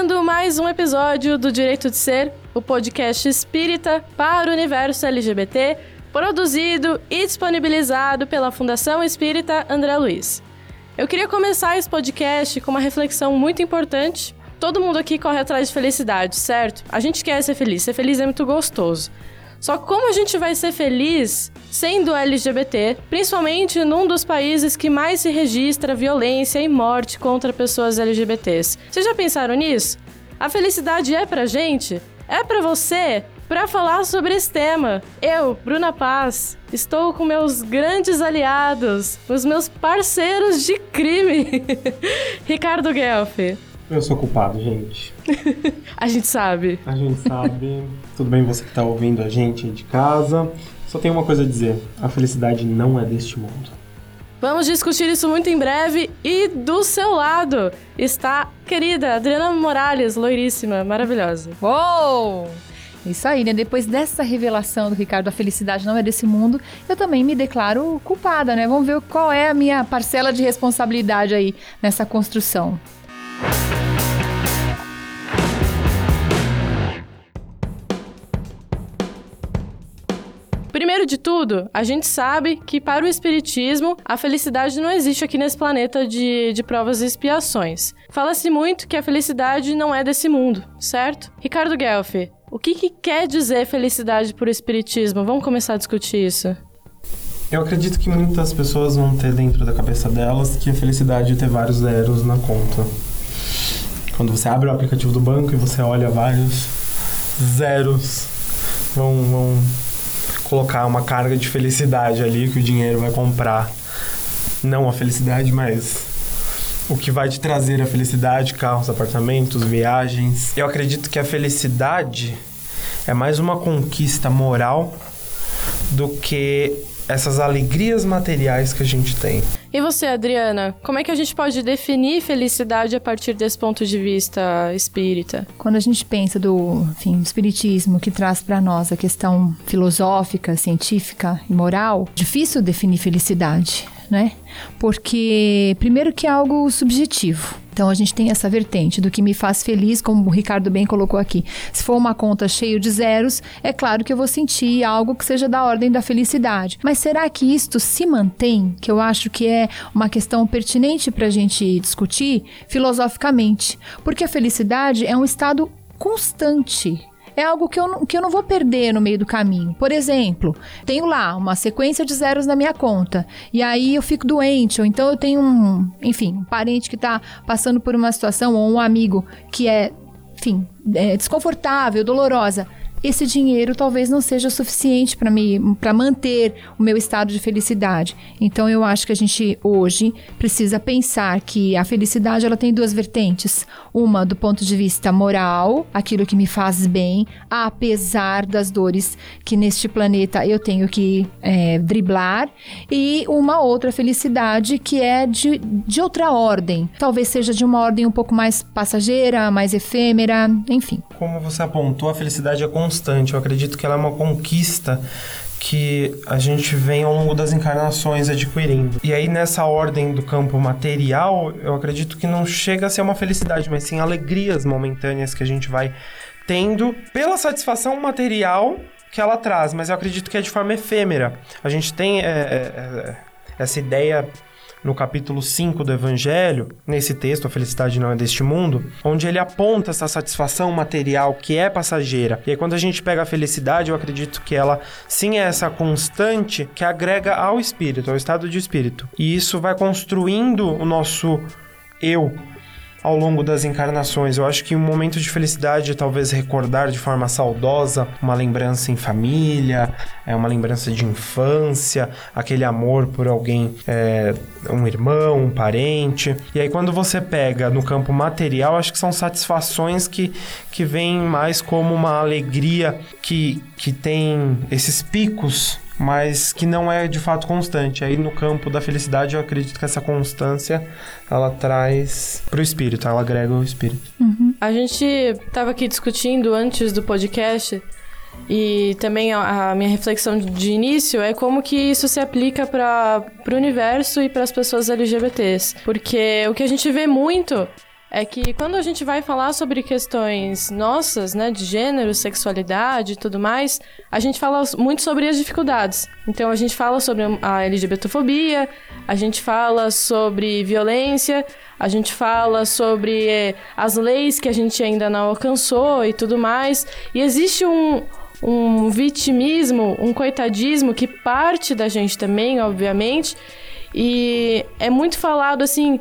Começando mais um episódio do Direito de Ser, o podcast espírita para o universo LGBT, produzido e disponibilizado pela Fundação Espírita André Luiz. Eu queria começar esse podcast com uma reflexão muito importante. Todo mundo aqui corre atrás de felicidade, certo? A gente quer ser feliz, ser feliz é muito gostoso. Só como a gente vai ser feliz sendo LGBT, principalmente num dos países que mais se registra violência e morte contra pessoas LGBTs? Vocês já pensaram nisso? A felicidade é pra gente? É pra você? Para falar sobre esse tema, eu, Bruna Paz, estou com meus grandes aliados, os meus parceiros de crime, Ricardo Guelph. Eu sou culpado, gente. a gente sabe. A gente sabe. Tudo bem você que tá ouvindo a gente aí de casa. Só tenho uma coisa a dizer: a felicidade não é deste mundo. Vamos discutir isso muito em breve. E do seu lado está querida Adriana Morales, loiríssima, maravilhosa. Uou! Isso aí, né? Depois dessa revelação do Ricardo, a felicidade não é desse mundo, eu também me declaro culpada, né? Vamos ver qual é a minha parcela de responsabilidade aí nessa construção. Primeiro de tudo, a gente sabe que para o Espiritismo, a felicidade não existe aqui nesse planeta de, de provas e expiações. Fala-se muito que a felicidade não é desse mundo, certo? Ricardo Guelph, o que, que quer dizer felicidade para o Espiritismo? Vamos começar a discutir isso. Eu acredito que muitas pessoas vão ter dentro da cabeça delas que a felicidade é ter vários zeros na conta. Quando você abre o aplicativo do banco e você olha vários zeros, vão, vão colocar uma carga de felicidade ali que o dinheiro vai comprar. Não a felicidade, mas o que vai te trazer a felicidade, carros, apartamentos, viagens. Eu acredito que a felicidade é mais uma conquista moral do que essas alegrias materiais que a gente tem. E você, Adriana, como é que a gente pode definir felicidade a partir desse ponto de vista espírita? Quando a gente pensa do, enfim, espiritismo que traz para nós a questão filosófica, científica e moral, difícil definir felicidade né? Porque, primeiro, que é algo subjetivo. Então a gente tem essa vertente do que me faz feliz, como o Ricardo bem colocou aqui. Se for uma conta cheia de zeros, é claro que eu vou sentir algo que seja da ordem da felicidade. Mas será que isto se mantém? Que eu acho que é uma questão pertinente para a gente discutir filosoficamente. Porque a felicidade é um estado constante é algo que eu, não, que eu não vou perder no meio do caminho. Por exemplo, tenho lá uma sequência de zeros na minha conta, e aí eu fico doente, ou então eu tenho um, enfim, um parente que está passando por uma situação, ou um amigo que é, enfim, é desconfortável, dolorosa esse dinheiro talvez não seja suficiente para me para manter o meu estado de felicidade. Então eu acho que a gente hoje precisa pensar que a felicidade ela tem duas vertentes, uma do ponto de vista moral, aquilo que me faz bem, apesar das dores que neste planeta eu tenho que é, driblar, e uma outra felicidade que é de, de outra ordem, talvez seja de uma ordem um pouco mais passageira, mais efêmera, enfim. Como você apontou, a felicidade é constante. Eu acredito que ela é uma conquista que a gente vem ao longo das encarnações adquirindo. E aí, nessa ordem do campo material, eu acredito que não chega a ser uma felicidade, mas sim alegrias momentâneas que a gente vai tendo pela satisfação material que ela traz, mas eu acredito que é de forma efêmera. A gente tem é, é, é essa ideia no capítulo 5 do Evangelho, nesse texto, A Felicidade Não é Deste Mundo, onde ele aponta essa satisfação material que é passageira. E aí, quando a gente pega a felicidade, eu acredito que ela sim é essa constante que agrega ao espírito, ao estado de espírito. E isso vai construindo o nosso eu, ao longo das encarnações. Eu acho que um momento de felicidade é talvez recordar de forma saudosa uma lembrança em família, é uma lembrança de infância, aquele amor por alguém, é, um irmão, um parente. E aí quando você pega no campo material, acho que são satisfações que, que vêm mais como uma alegria que, que tem esses picos mas que não é de fato constante. Aí no campo da felicidade eu acredito que essa constância ela traz pro espírito, ela agrega o espírito. Uhum. A gente estava aqui discutindo antes do podcast e também a, minha reflexão de início é como que isso se aplica para o universo e para as pessoas LGBTs. Porque o que a gente vê muito é que quando a gente vai falar sobre questões nossas, né, de gênero, sexualidade e tudo mais, a gente fala muito sobre as dificuldades. Então a gente fala sobre a LGBTfobia, a gente fala sobre violência, a gente fala sobre é, as leis que a gente ainda não alcançou e tudo mais. E existe um, um vitimismo, um coitadismo que parte da gente também, obviamente. E é muito falado assim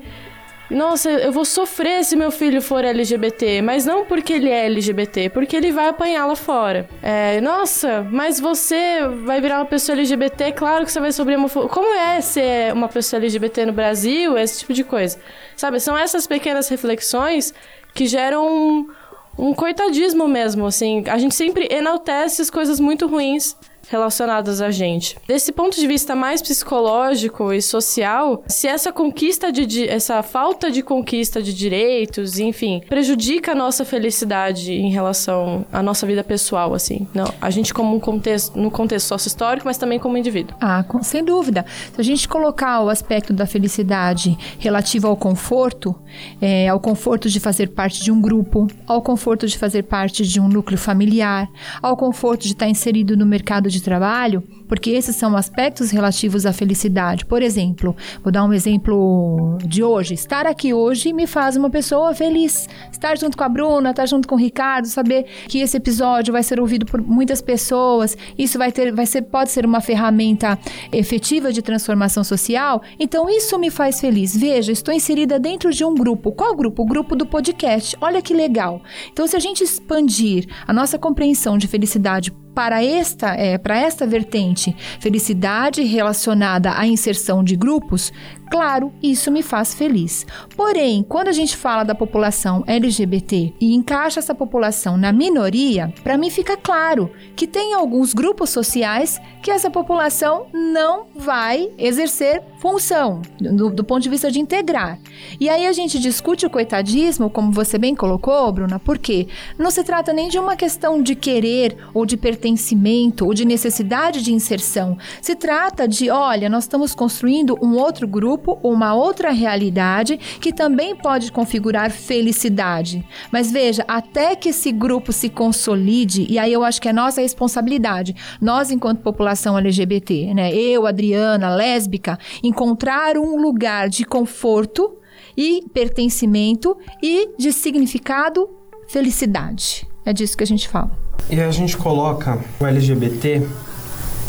nossa, eu vou sofrer se meu filho for LGBT, mas não porque ele é LGBT, porque ele vai apanhar lá fora. É, nossa, mas você vai virar uma pessoa LGBT, claro que você vai sofrer homofobia. Como é ser uma pessoa LGBT no Brasil? Esse tipo de coisa. Sabe, são essas pequenas reflexões que geram um, um coitadismo mesmo, assim. A gente sempre enaltece as coisas muito ruins relacionadas a gente. Desse ponto de vista mais psicológico e social, se essa conquista de essa falta de conquista de direitos, enfim, prejudica a nossa felicidade em relação à nossa vida pessoal, assim. Não, a gente como um contexto, no contexto sócio-histórico, mas também como indivíduo. Ah, sem dúvida. Se a gente colocar o aspecto da felicidade relativo ao conforto, é, ao conforto de fazer parte de um grupo, ao conforto de fazer parte de um núcleo familiar, ao conforto de estar inserido no mercado de de trabalho, porque esses são aspectos relativos à felicidade. Por exemplo, vou dar um exemplo de hoje. Estar aqui hoje me faz uma pessoa feliz. Estar junto com a Bruna, estar junto com o Ricardo, saber que esse episódio vai ser ouvido por muitas pessoas, isso vai ter, vai ser, pode ser uma ferramenta efetiva de transformação social. Então isso me faz feliz. Veja, estou inserida dentro de um grupo. Qual grupo? O grupo do podcast. Olha que legal. Então, se a gente expandir a nossa compreensão de felicidade para esta, é, para esta vertente, felicidade relacionada à inserção de grupos, Claro, isso me faz feliz. Porém, quando a gente fala da população LGBT e encaixa essa população na minoria, para mim fica claro que tem alguns grupos sociais que essa população não vai exercer função do, do ponto de vista de integrar. E aí a gente discute o coitadismo, como você bem colocou, Bruna, porque não se trata nem de uma questão de querer ou de pertencimento ou de necessidade de inserção. Se trata de, olha, nós estamos construindo um outro grupo grupo uma outra realidade que também pode configurar felicidade. Mas veja, até que esse grupo se consolide, e aí eu acho que é nossa responsabilidade, nós enquanto população LGBT, né, eu, Adriana, lésbica, encontrar um lugar de conforto e pertencimento e de significado felicidade. É disso que a gente fala. E a gente coloca o LGBT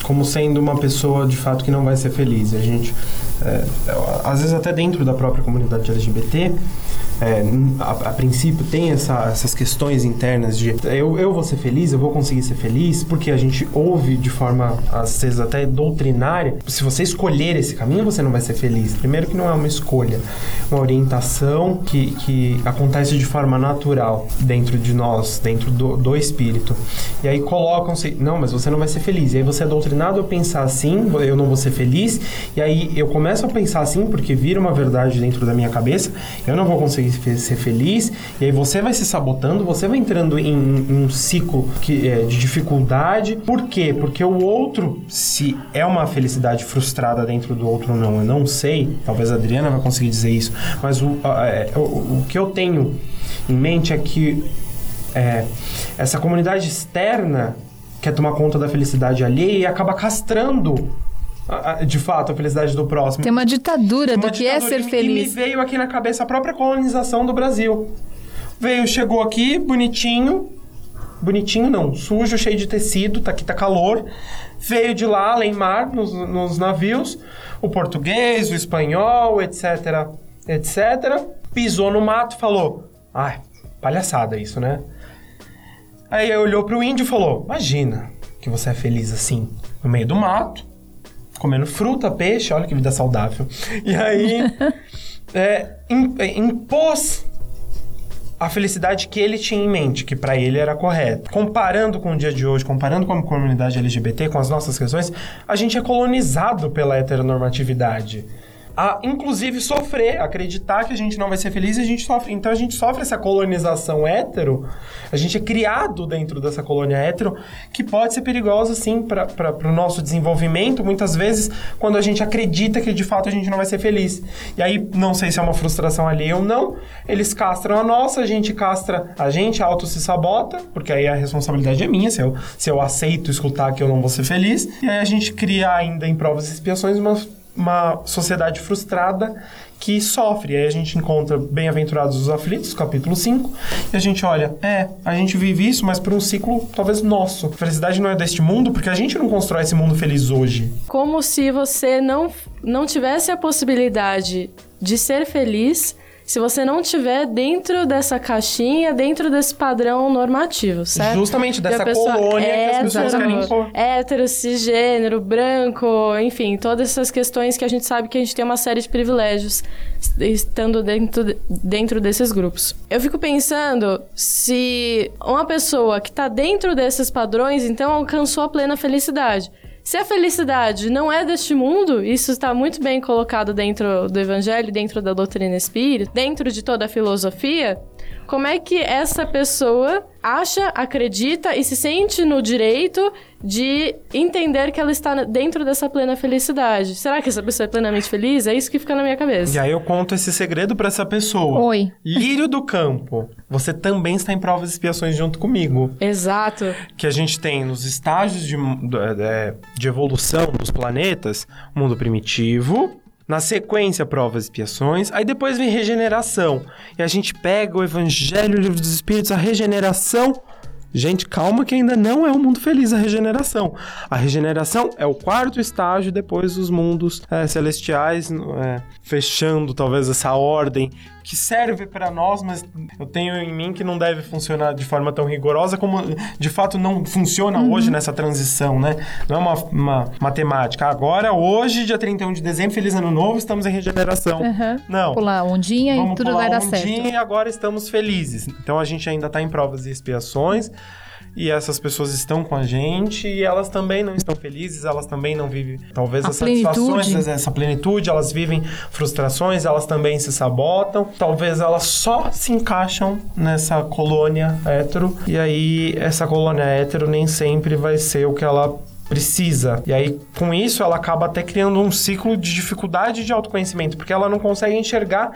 como sendo uma pessoa de fato que não vai ser feliz. A gente é, às vezes até dentro da própria comunidade LGBT, é, a, a, princípio tem essa, essas questões internas de eu, eu vou ser feliz, eu vou conseguir ser feliz, porque a gente ouve de forma, às vezes até doutrinária, se você escolher esse caminho, você não vai ser feliz. Primeiro que não é uma escolha, uma orientação que, que acontece de forma natural dentro de nós, dentro do, do espírito. E aí colocam-se, não, mas você não vai ser feliz. E aí você é doutrinado a pensar assim, eu não vou ser feliz, e aí eu começo a pensar assim, porque vira uma verdade dentro da minha cabeça, eu não vou conseguir ser feliz, e aí você vai se sabotando, você vai entrando em, em um ciclo que, é, de dificuldade. Por quê? Porque o outro, se é uma felicidade frustrada dentro do outro ou não, eu não sei, talvez a Adriana vai conseguir dizer isso, mas o, é, o, o que eu tenho em mente é que é, essa comunidade externa quer tomar conta da felicidade alheia e acaba castrando de fato, a felicidade do próximo. Tem uma ditadura uma do que é ser feliz. E me veio aqui na cabeça a própria colonização do Brasil. Veio, chegou aqui, bonitinho. Bonitinho não, sujo, cheio de tecido, tá aqui tá calor. Veio de lá, além mar, nos, nos navios. O português, o espanhol, etc, etc. Pisou no mato e falou... Ai, palhaçada isso, né? Aí olhou pro índio e falou: Imagina que você é feliz assim, no meio do mato, comendo fruta, peixe, olha que vida saudável. E aí é, é, impôs a felicidade que ele tinha em mente, que para ele era correta. Comparando com o dia de hoje, comparando com a comunidade LGBT, com as nossas questões, a gente é colonizado pela heteronormatividade. A inclusive sofrer, acreditar que a gente não vai ser feliz e a gente sofre. Então a gente sofre essa colonização hétero, a gente é criado dentro dessa colônia hétero, que pode ser perigosa sim para o nosso desenvolvimento, muitas vezes, quando a gente acredita que de fato a gente não vai ser feliz. E aí, não sei se é uma frustração ali ou não, eles castram a nossa, a gente castra a gente, auto se sabota, porque aí a responsabilidade é minha, se eu, se eu aceito escutar que eu não vou ser feliz. E aí a gente cria ainda em provas e expiações uma uma sociedade frustrada que sofre. Aí a gente encontra Bem-aventurados os aflitos, capítulo 5, e a gente olha, é, a gente vive isso, mas por um ciclo talvez nosso. A felicidade não é deste mundo, porque a gente não constrói esse mundo feliz hoje. Como se você não, não tivesse a possibilidade de ser feliz se você não tiver dentro dessa caixinha, dentro desse padrão normativo, certo? Justamente dessa colônia é, que as pessoas querem impor. Hétero, cisgênero, branco, enfim, todas essas questões que a gente sabe que a gente tem uma série de privilégios estando dentro, dentro desses grupos. Eu fico pensando se uma pessoa que está dentro desses padrões, então alcançou a plena felicidade. Se a felicidade não é deste mundo, isso está muito bem colocado dentro do evangelho, dentro da doutrina espírita, dentro de toda a filosofia, como é que essa pessoa acha, acredita e se sente no direito de entender que ela está dentro dessa plena felicidade. Será que essa pessoa é plenamente feliz? É isso que fica na minha cabeça. E aí eu conto esse segredo para essa pessoa. Oi. Lírio do campo. Você também está em provas e expiações junto comigo. Exato. Que a gente tem nos estágios de, de, de evolução dos planetas, mundo primitivo, na sequência, provas e expiações. Aí depois vem regeneração. E a gente pega o Evangelho, o Livro dos Espíritos, a regeneração. Gente, calma que ainda não é o um mundo feliz a regeneração. A regeneração é o quarto estágio depois dos mundos é, celestiais, é, fechando talvez essa ordem que serve para nós, mas eu tenho em mim que não deve funcionar de forma tão rigorosa como de fato não funciona uhum. hoje nessa transição, né? Não é uma, uma, matemática. Agora, hoje, dia 31 de dezembro, feliz ano novo, estamos em regeneração. Uhum. Não. Pular ondinha Vamos e tudo vai dar certo. e agora estamos felizes. Então a gente ainda está em provas e expiações e essas pessoas estão com a gente e elas também não estão felizes, elas também não vivem talvez a as plenitude. satisfações, essa plenitude, elas vivem frustrações, elas também se sabotam, talvez elas só se encaixam nessa colônia hétero e aí essa colônia hétero nem sempre vai ser o que ela precisa. E aí, com isso, ela acaba até criando um ciclo de dificuldade de autoconhecimento, porque ela não consegue enxergar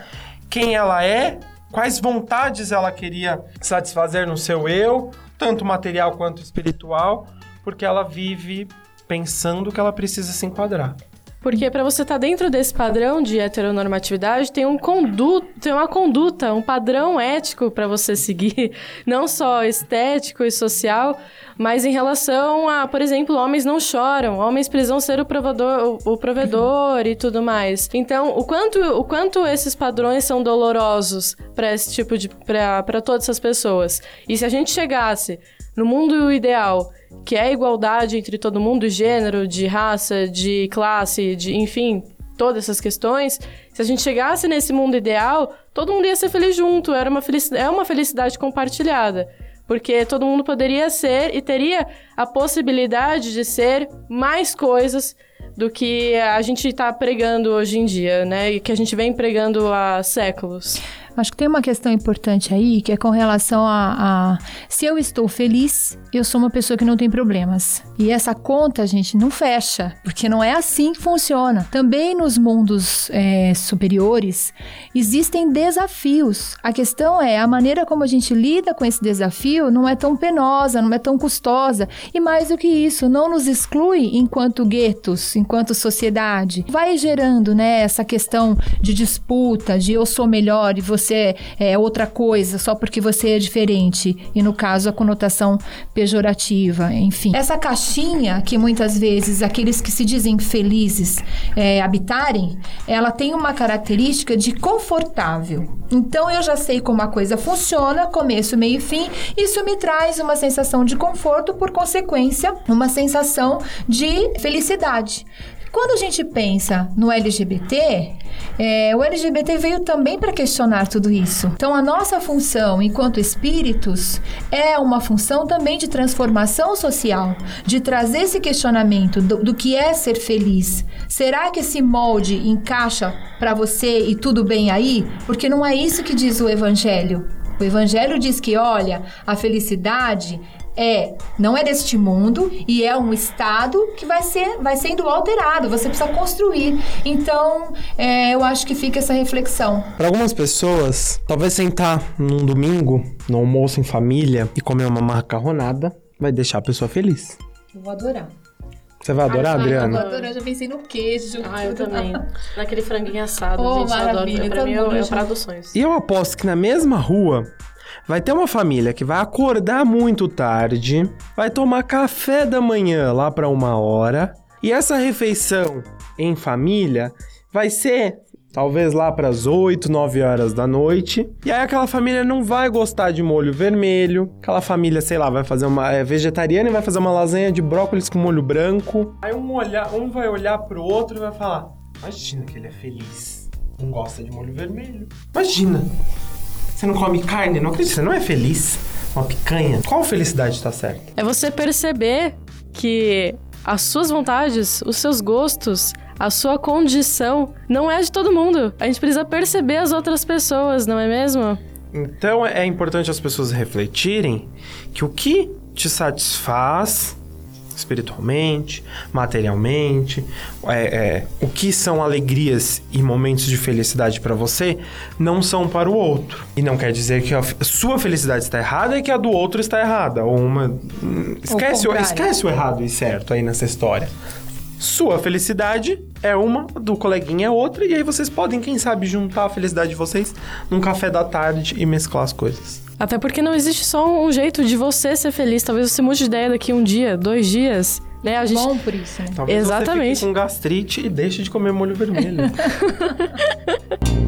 quem ela é, quais vontades ela queria satisfazer no seu eu, tanto material quanto espiritual, porque ela vive pensando que ela precisa se enquadrar. Porque para você estar tá dentro desse padrão de heteronormatividade, tem, um conduto, tem uma conduta, um padrão ético para você seguir, não só estético e social, mas em relação a, por exemplo, homens não choram, homens precisam ser o provedor, o, o provedor e tudo mais. Então, o quanto, o quanto esses padrões são dolorosos para esse tipo de para todas essas pessoas. E se a gente chegasse no mundo ideal que é igualdade entre todo mundo, gênero, de raça, de classe, de enfim, todas essas questões, se a gente chegasse nesse mundo ideal, todo mundo ia ser feliz junto, era uma é uma felicidade compartilhada. Porque todo mundo poderia ser e teria a possibilidade de ser mais coisas do que a gente está pregando hoje em dia, né? E que a gente vem pregando há séculos. Acho que tem uma questão importante aí, que é com relação a, a, se eu estou feliz, eu sou uma pessoa que não tem problemas. E essa conta, gente, não fecha, porque não é assim que funciona. Também nos mundos é, superiores existem desafios. A questão é a maneira como a gente lida com esse desafio não é tão penosa, não é tão custosa. E mais do que isso, não nos exclui enquanto guetos, enquanto sociedade. Vai gerando, né, essa questão de disputa, de eu sou melhor e você você é outra coisa só porque você é diferente. E no caso, a conotação pejorativa, enfim. Essa caixinha que muitas vezes aqueles que se dizem felizes é, habitarem, ela tem uma característica de confortável. Então eu já sei como a coisa funciona, começo, meio e fim. Isso me traz uma sensação de conforto, por consequência, uma sensação de felicidade. Quando a gente pensa no LGBT, é, o LGBT veio também para questionar tudo isso. Então, a nossa função enquanto espíritos é uma função também de transformação social, de trazer esse questionamento do, do que é ser feliz. Será que esse molde encaixa para você e tudo bem aí? Porque não é isso que diz o Evangelho. O Evangelho diz que, olha, a felicidade é não é deste mundo e é um estado que vai ser vai sendo alterado você precisa construir então é, eu acho que fica essa reflexão para algumas pessoas talvez sentar num domingo no almoço em família e comer uma macarronada vai deixar a pessoa feliz eu vou adorar você vai adorar, Ai, Adriana? Eu vou adorar, já pensei no queijo. Ah, eu também. Naquele franguinho assado, oh, gente, maravilha, eu adoro. Pra mim é, é o prato dos sonhos. E eu aposto que na mesma rua Vai ter uma família que vai acordar muito tarde, vai tomar café da manhã lá para uma hora, e essa refeição em família vai ser talvez lá para as 8, 9 horas da noite. E aí aquela família não vai gostar de molho vermelho. Aquela família, sei lá, vai fazer uma é vegetariana e vai fazer uma lasanha de brócolis com molho branco. Aí um olhar, um vai olhar pro outro e vai falar: "Imagina que ele é feliz. Não gosta de molho vermelho. Imagina. Você não come carne? Não acredito. Você não é feliz? Uma picanha? Qual felicidade está certa? É você perceber que as suas vontades, os seus gostos, a sua condição não é de todo mundo. A gente precisa perceber as outras pessoas, não é mesmo? Então é importante as pessoas refletirem que o que te satisfaz espiritualmente, materialmente, é, é, o que são alegrias e momentos de felicidade para você não são para o outro. E não quer dizer que a sua felicidade está errada e que a do outro está errada. Ou uma. Hum, esquece, o, esquece o errado e certo aí nessa história. Sua felicidade é uma, do coleguinha é outra, e aí vocês podem, quem sabe, juntar a felicidade de vocês num café da tarde e mesclar as coisas. Até porque não existe só um jeito de você ser feliz. Talvez você mude de ideia daqui um dia, dois dias. Né? A gente... Bom por isso, né? Talvez Exatamente. você fique com gastrite e deixe de comer molho vermelho.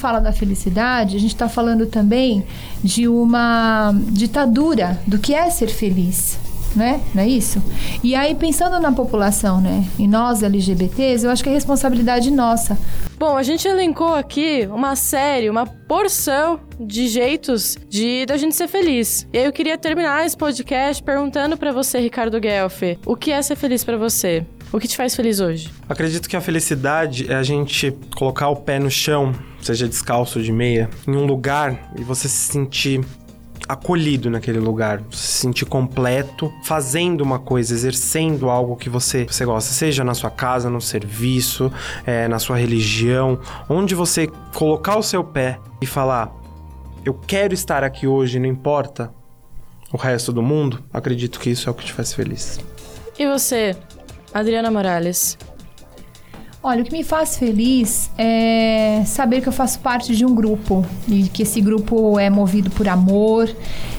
fala da felicidade, a gente está falando também de uma ditadura do que é ser feliz né? Não é isso? E aí, pensando na população, né? E nós LGBTs, eu acho que é responsabilidade nossa. Bom, a gente elencou aqui uma série, uma porção de jeitos de da gente ser feliz. E aí eu queria terminar esse podcast perguntando para você, Ricardo Guelph, o que é ser feliz para você? O que te faz feliz hoje? Acredito que a felicidade é a gente colocar o pé no chão, seja descalço de meia, em um lugar e você se sentir acolhido naquele lugar, se sentir completo, fazendo uma coisa, exercendo algo que você, você gosta, seja na sua casa, no serviço, é, na sua religião, onde você colocar o seu pé e falar: Eu quero estar aqui hoje, não importa o resto do mundo, acredito que isso é o que te faz feliz. E você, Adriana Morales? Olha, o que me faz feliz é saber que eu faço parte de um grupo e que esse grupo é movido por amor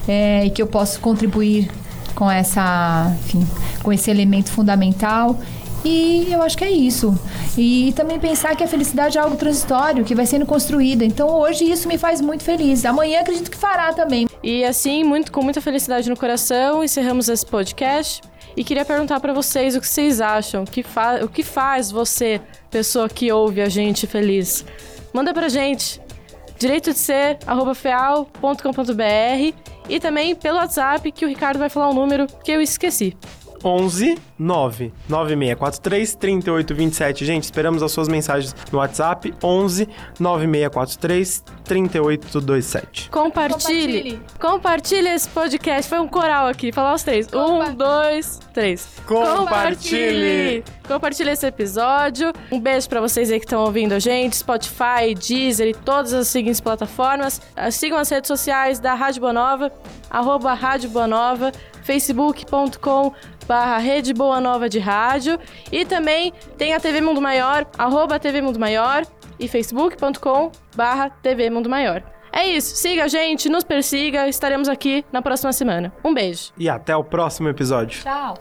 é, e que eu posso contribuir com essa, enfim, com esse elemento fundamental. E eu acho que é isso. E também pensar que a felicidade é algo transitório, que vai sendo construída. Então hoje isso me faz muito feliz. Amanhã acredito que fará também. E assim, muito, com muita felicidade no coração, encerramos esse podcast. E queria perguntar para vocês o que vocês acham, que o que faz você, pessoa que ouve a gente, feliz. Manda pra gente. Direito de ser, feal.com.br e também pelo WhatsApp que o Ricardo vai falar o um número que eu esqueci. 11 9 9643 3827. Gente, esperamos as suas mensagens no WhatsApp 11 9643 3827. Compartilhe. Compartilhe esse podcast. Foi um coral aqui. Falar os três. Um, dois, três. Compartilhe. Compartilhe esse episódio. Um beijo para vocês aí que estão ouvindo a gente. Spotify, Deezer e todas as seguintes plataformas. Sigam as redes sociais da Rádio Boa Nova, arroba Rádio Boa Nova, facebook.com barra Rede Boa Nova de Rádio. E também tem a TV Mundo Maior, arroba TV Mundo Maior e facebook.com barra TV Mundo Maior. É isso, siga a gente, nos persiga, estaremos aqui na próxima semana. Um beijo. E até o próximo episódio. Tchau.